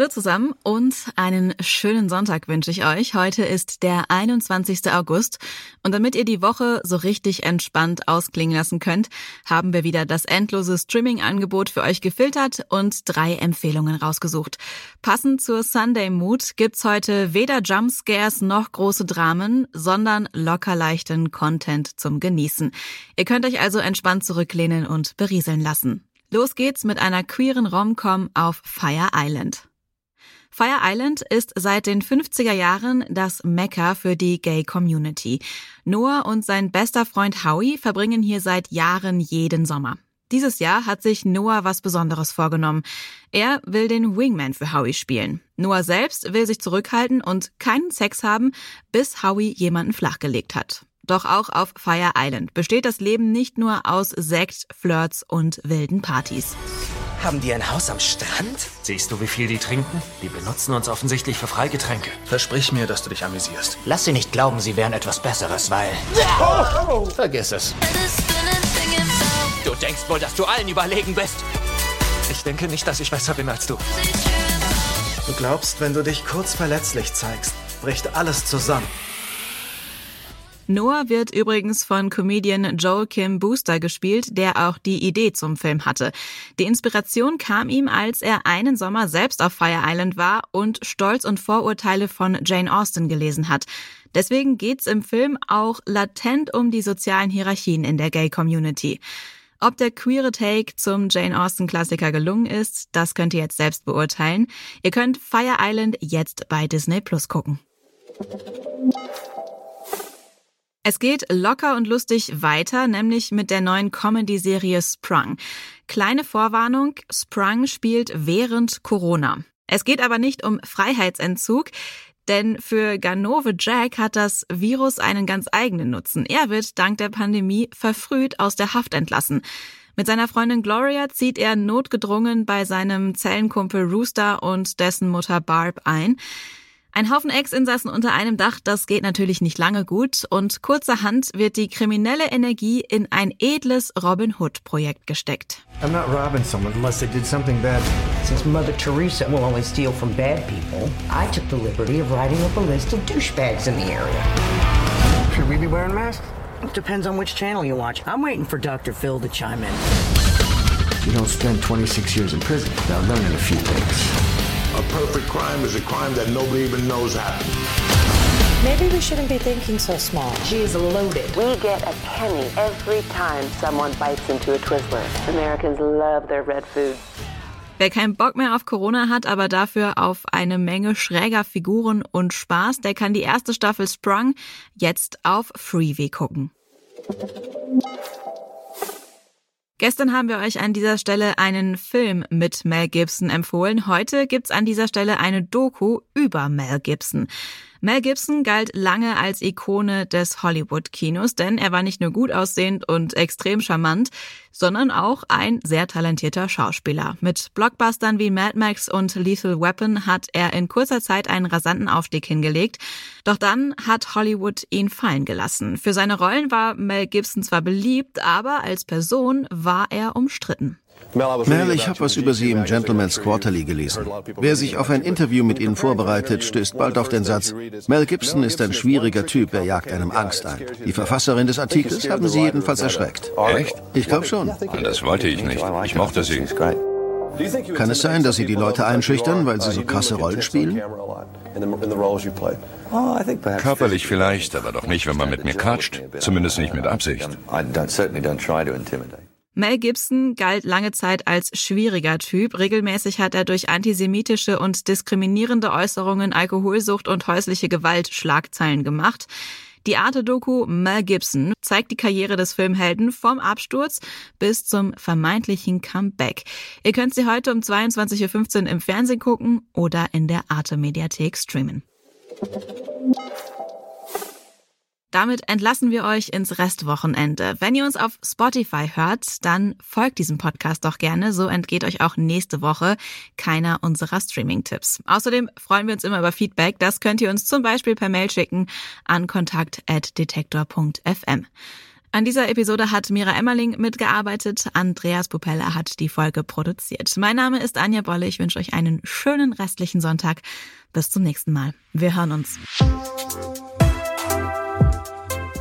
Hallo zusammen und einen schönen Sonntag wünsche ich euch. Heute ist der 21. August und damit ihr die Woche so richtig entspannt ausklingen lassen könnt, haben wir wieder das endlose Streaming-Angebot für euch gefiltert und drei Empfehlungen rausgesucht. Passend zur Sunday Mood gibt's heute weder Jumpscares noch große Dramen, sondern locker leichten Content zum Genießen. Ihr könnt euch also entspannt zurücklehnen und berieseln lassen. Los geht's mit einer queeren Rom-Com auf Fire Island. Fire Island ist seit den 50er Jahren das Mekka für die Gay Community. Noah und sein bester Freund Howie verbringen hier seit Jahren jeden Sommer. Dieses Jahr hat sich Noah was Besonderes vorgenommen. Er will den Wingman für Howie spielen. Noah selbst will sich zurückhalten und keinen Sex haben, bis Howie jemanden flachgelegt hat. Doch auch auf Fire Island besteht das Leben nicht nur aus Sekt, Flirts und wilden Partys. Haben die ein Haus am Strand? Siehst du, wie viel die trinken? Die benutzen uns offensichtlich für Freigetränke. Versprich mir, dass du dich amüsierst. Lass sie nicht glauben, sie wären etwas Besseres, weil... Oh! Vergiss es. Du denkst wohl, dass du allen überlegen bist. Ich denke nicht, dass ich besser bin als du. Du glaubst, wenn du dich kurz verletzlich zeigst, bricht alles zusammen. Noah wird übrigens von Comedian Joel Kim Booster gespielt, der auch die Idee zum Film hatte. Die Inspiration kam ihm, als er einen Sommer selbst auf Fire Island war und Stolz und Vorurteile von Jane Austen gelesen hat. Deswegen geht's im Film auch latent um die sozialen Hierarchien in der Gay Community. Ob der queere Take zum Jane Austen Klassiker gelungen ist, das könnt ihr jetzt selbst beurteilen. Ihr könnt Fire Island jetzt bei Disney Plus gucken. Es geht locker und lustig weiter, nämlich mit der neuen Comedy-Serie Sprung. Kleine Vorwarnung, Sprung spielt während Corona. Es geht aber nicht um Freiheitsentzug, denn für Ganove Jack hat das Virus einen ganz eigenen Nutzen. Er wird dank der Pandemie verfrüht aus der Haft entlassen. Mit seiner Freundin Gloria zieht er notgedrungen bei seinem Zellenkumpel Rooster und dessen Mutter Barb ein. Ein Haufen Ex-Insassen unter einem Dach, das geht natürlich nicht lange gut und kurzerhand wird die kriminelle Energie in ein edles Robin Hood-Projekt gesteckt. I'm not robbing someone unless they did something bad. Since Mother Teresa will only steal from bad people, I took the liberty of writing up a list of douchebags in the area. Should we be wearing masks? It depends on which channel you watch. I'm waiting for Dr. Phil to chime in. You don't spend 26 years in prison without learning a few things. A perfect crime is a crime that nobody even knows happened. Maybe we shouldn't be thinking so small. She is loaded. We get a penny every time someone bites into a Twizzler. Americans love their red food. Wer keinen Bock mehr auf Corona hat, aber dafür auf eine Menge schräger Figuren und Spaß, der kann die erste Staffel Sprung jetzt auf Freevee gucken. Gestern haben wir euch an dieser Stelle einen Film mit Mel Gibson empfohlen. Heute gibt's an dieser Stelle eine Doku über Mel Gibson. Mel Gibson galt lange als Ikone des Hollywood-Kinos, denn er war nicht nur gut aussehend und extrem charmant, sondern auch ein sehr talentierter Schauspieler. Mit Blockbustern wie Mad Max und Lethal Weapon hat er in kurzer Zeit einen rasanten Aufstieg hingelegt. Doch dann hat Hollywood ihn fallen gelassen. Für seine Rollen war Mel Gibson zwar beliebt, aber als Person war er umstritten. Mel, ich habe was über Sie im Gentleman's Quarterly gelesen. Wer sich auf ein Interview mit Ihnen vorbereitet, stößt bald auf den Satz, Mel Gibson ist ein schwieriger Typ, er jagt einem Angst ein. Die Verfasserin des Artikels haben Sie jedenfalls erschreckt. Echt? Ich glaube schon. Das wollte ich nicht. Ich mochte sie. Kann es sein, dass Sie die Leute einschüchtern, weil Sie so krasse Rollen spielen? Körperlich vielleicht, aber doch nicht, wenn man mit mir quatscht. Zumindest nicht mit Absicht. Mel Gibson galt lange Zeit als schwieriger Typ. Regelmäßig hat er durch antisemitische und diskriminierende Äußerungen, Alkoholsucht und häusliche Gewalt Schlagzeilen gemacht. Die Arte-Doku Mel Gibson zeigt die Karriere des Filmhelden vom Absturz bis zum vermeintlichen Comeback. Ihr könnt sie heute um 22.15 Uhr im Fernsehen gucken oder in der Arte-Mediathek streamen. Damit entlassen wir euch ins Restwochenende. Wenn ihr uns auf Spotify hört, dann folgt diesem Podcast doch gerne. So entgeht euch auch nächste Woche keiner unserer Streaming-Tipps. Außerdem freuen wir uns immer über Feedback. Das könnt ihr uns zum Beispiel per Mail schicken an kontakt.detektor.fm. An dieser Episode hat Mira Emmerling mitgearbeitet. Andreas Pupella hat die Folge produziert. Mein Name ist Anja Bolle. Ich wünsche euch einen schönen restlichen Sonntag. Bis zum nächsten Mal. Wir hören uns.